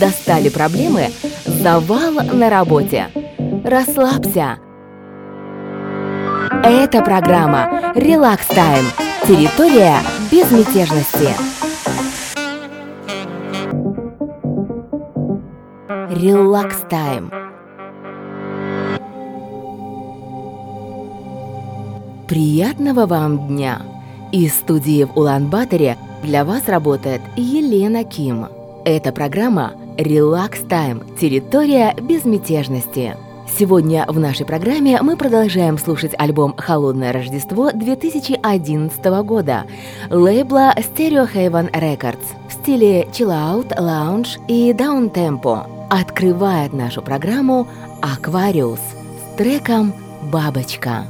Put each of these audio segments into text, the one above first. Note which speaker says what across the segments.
Speaker 1: Достали проблемы? Завал на работе. Расслабься. Это программа «Релакс Тайм». Территория безмятежности. Релакс Тайм. Приятного вам дня! Из студии в Улан-Баторе для вас работает Елена Ким. Это программа «Релакс Тайм. Территория безмятежности». Сегодня в нашей программе мы продолжаем слушать альбом «Холодное Рождество» 2011 года лейбла Stereo Haven Records в стиле Out, Lounge и Tempo. Открывает нашу программу «Aquarius» с треком «Бабочка».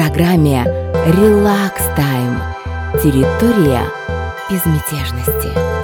Speaker 1: Программе Relax Time. Территория безмятежности.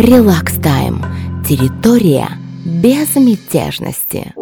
Speaker 1: Релакс Тайм. Территория безмятежности.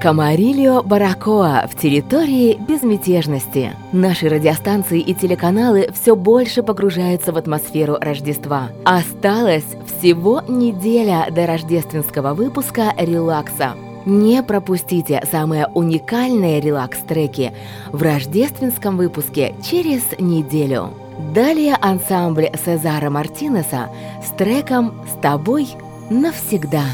Speaker 1: Камарильо Баракоа в территории безмятежности. Наши радиостанции и телеканалы все больше погружаются в атмосферу Рождества. Осталось всего неделя до рождественского выпуска «Релакса». Не пропустите самые уникальные релакс-треки в рождественском выпуске через неделю. Далее ансамбль Сезара Мартинеса с треком «С тобой навсегда».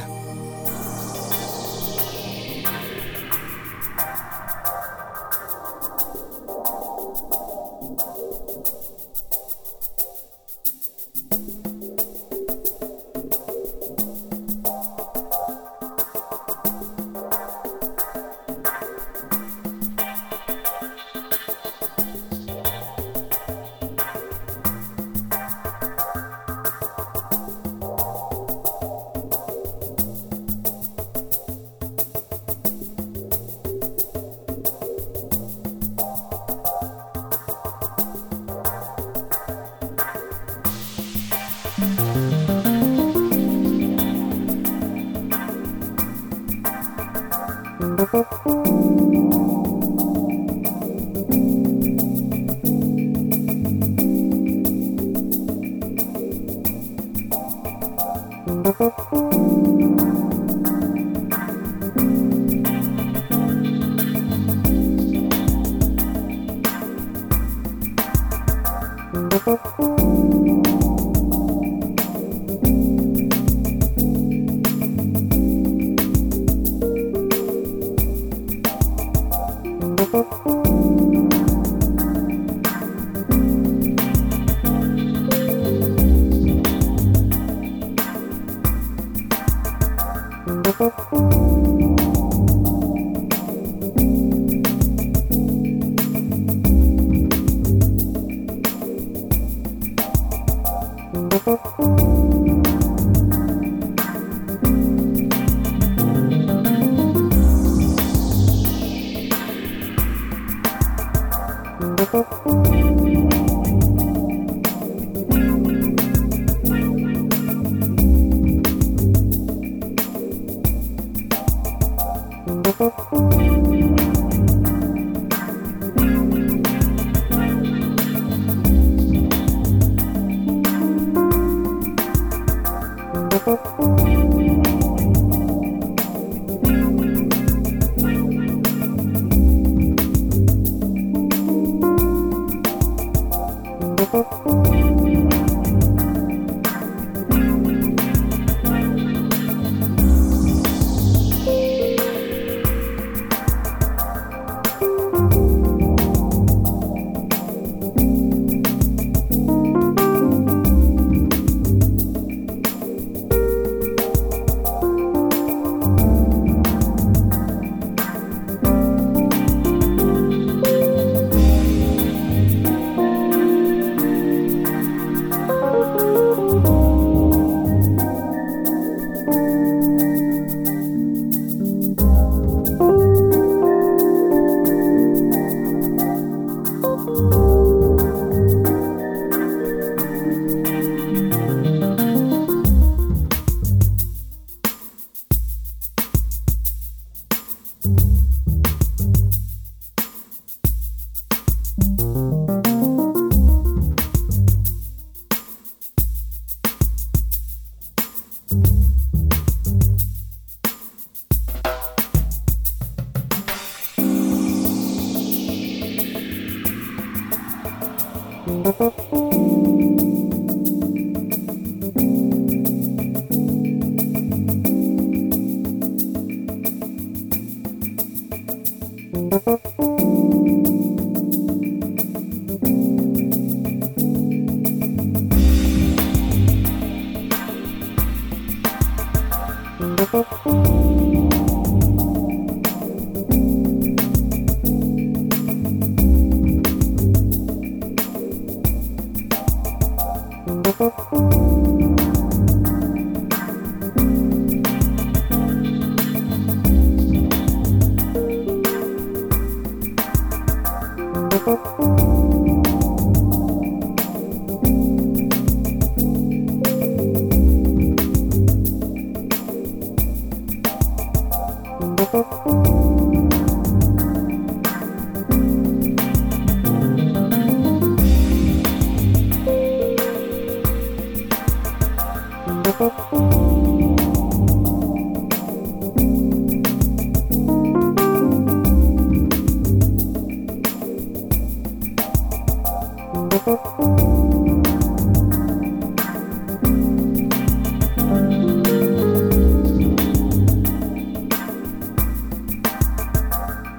Speaker 1: Música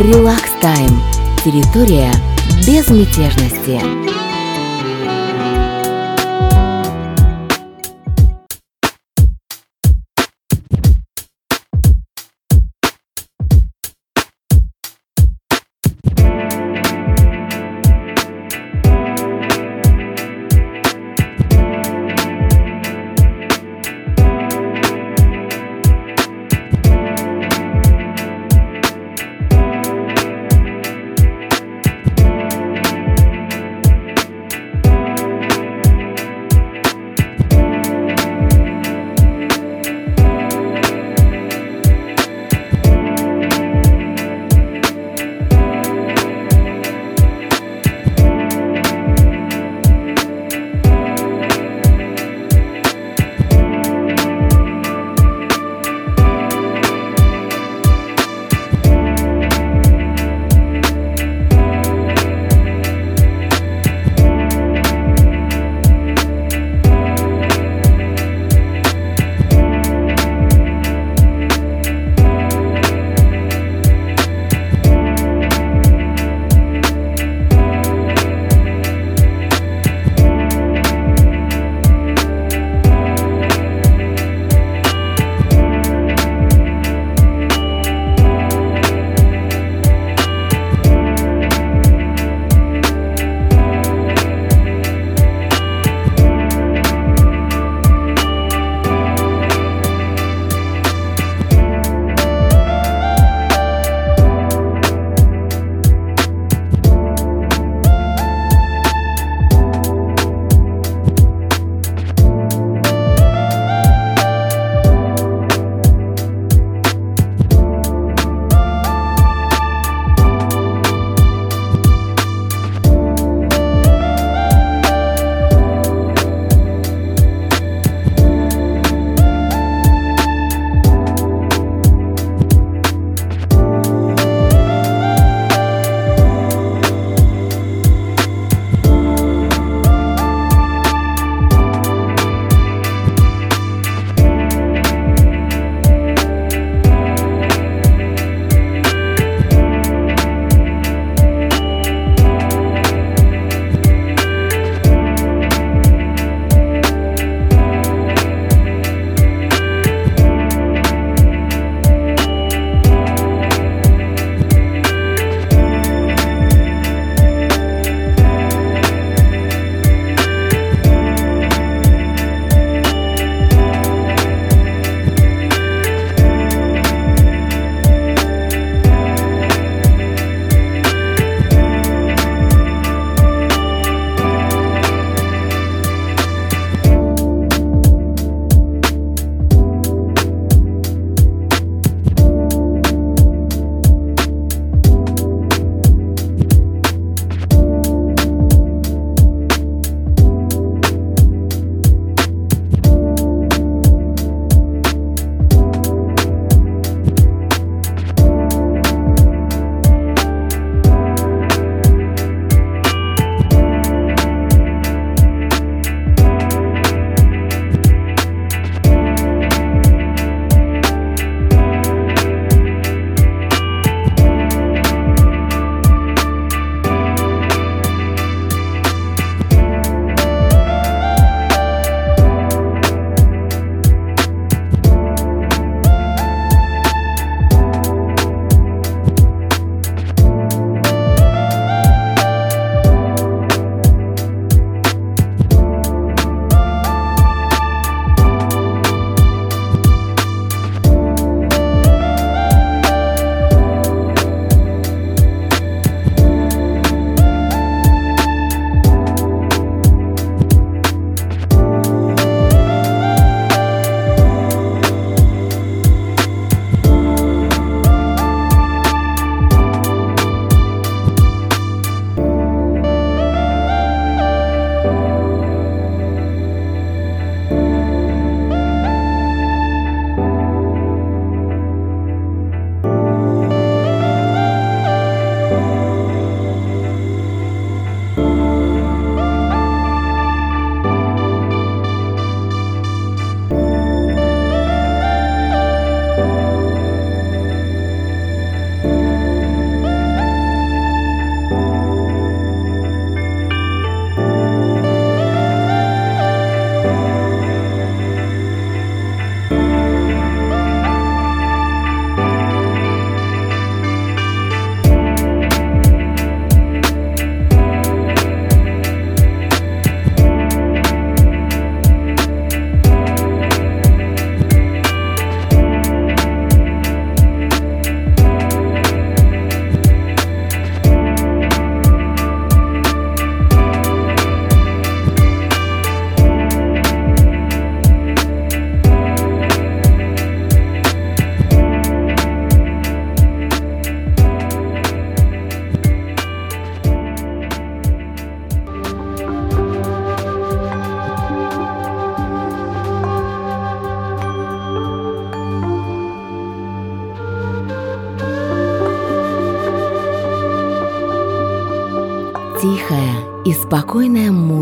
Speaker 1: Релакс Тайм. Территория безмятежности.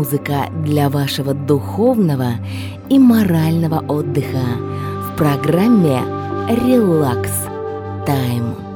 Speaker 1: Музыка для вашего духовного и морального отдыха в программе «Релакс Тайм».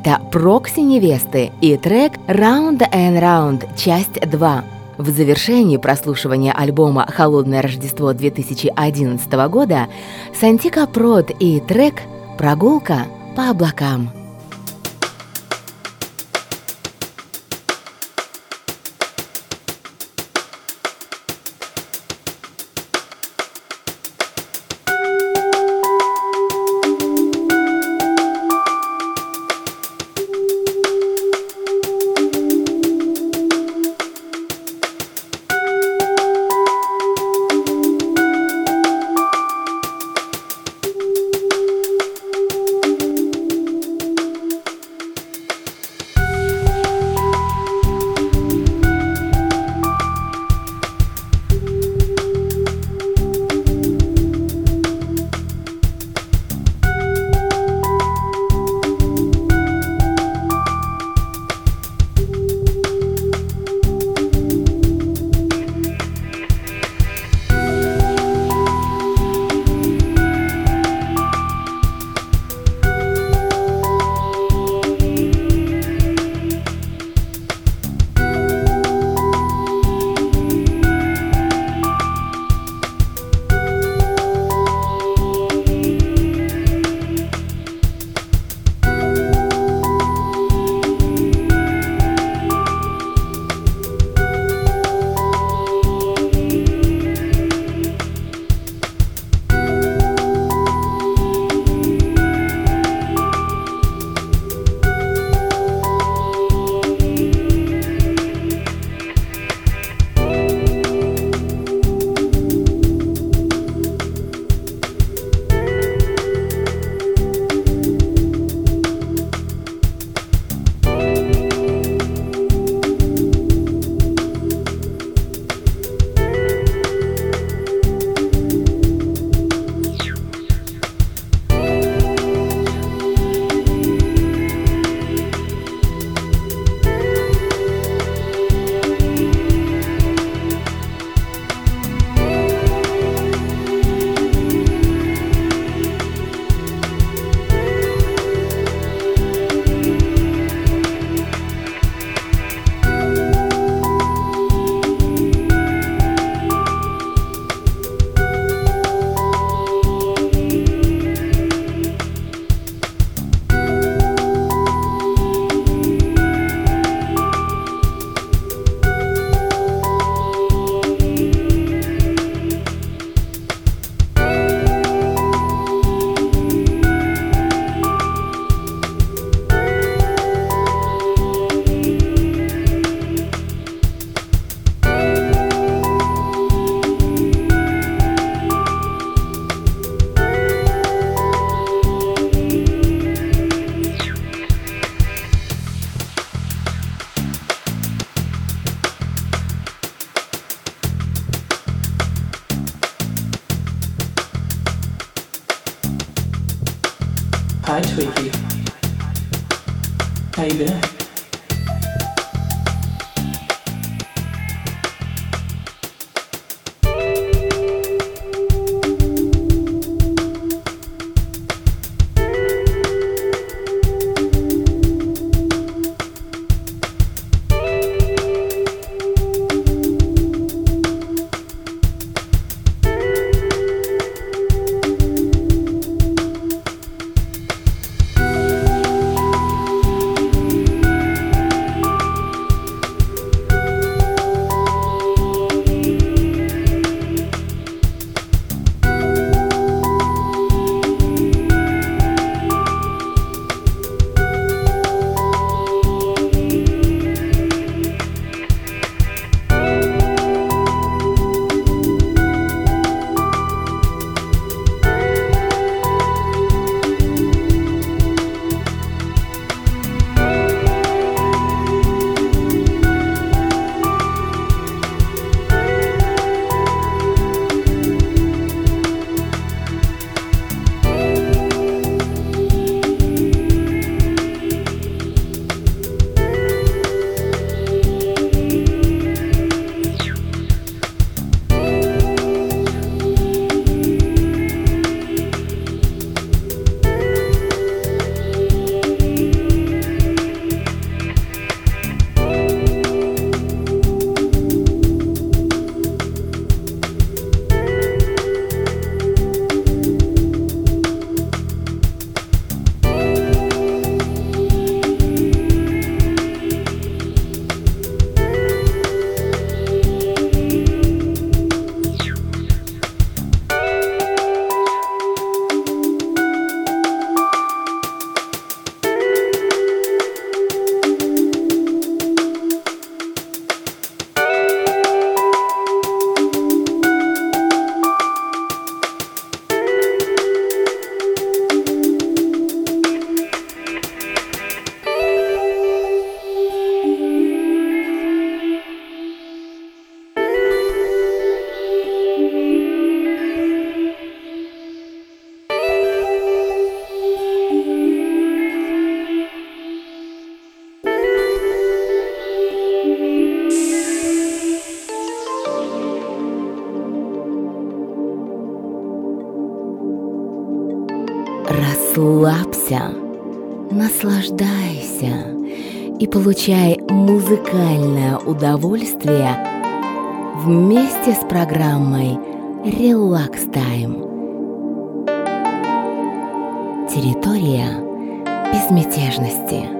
Speaker 1: Это «Прокси невесты» и трек «Round and Round. Часть 2». В завершении прослушивания альбома «Холодное Рождество» 2011 года Сантика Прод и трек «Прогулка по облакам». isso aí, tá né? Расслабься, наслаждайся и получай музыкальное удовольствие вместе с программой Relax Time. Территория безмятежности.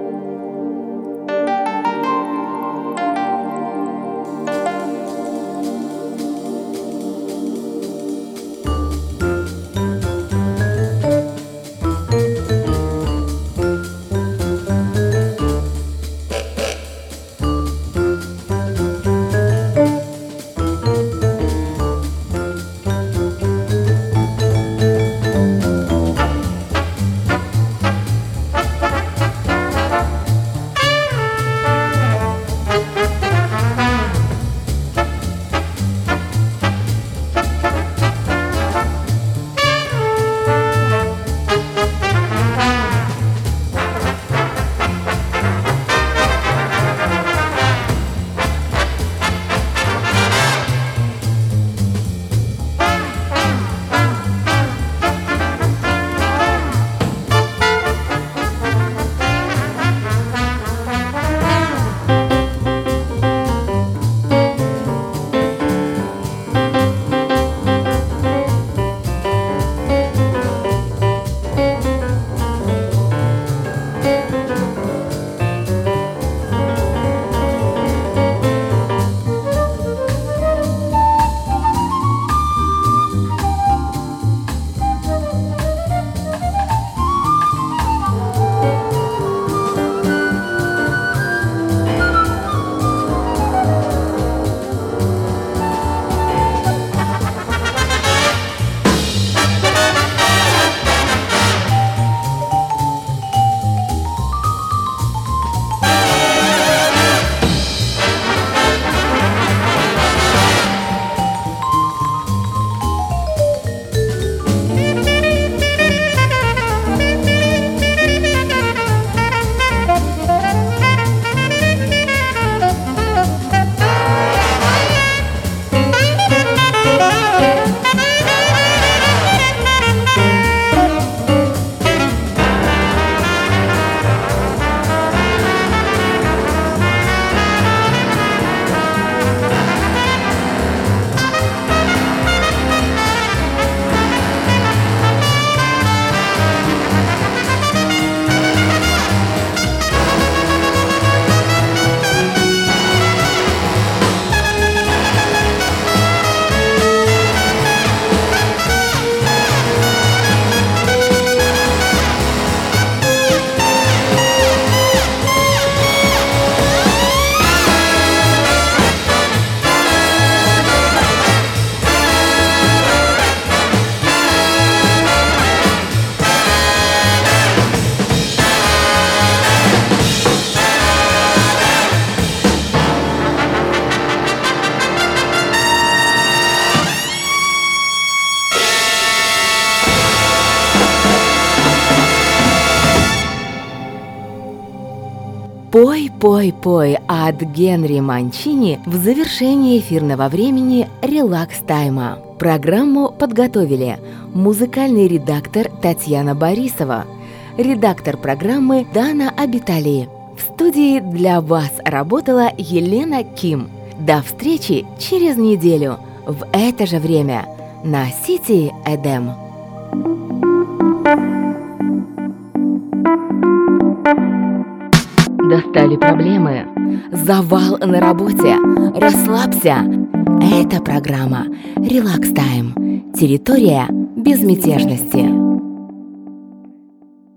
Speaker 1: От Генри Манчини в завершении эфирного времени «Релакс-тайма». Программу подготовили музыкальный редактор Татьяна Борисова, редактор программы Дана Абитали. В студии для вас работала Елена Ким. До встречи через неделю в это же время на Сити Эдем. Достали проблемы? Завал на работе? Расслабься! Это программа «Релакс Тайм». Территория безмятежности.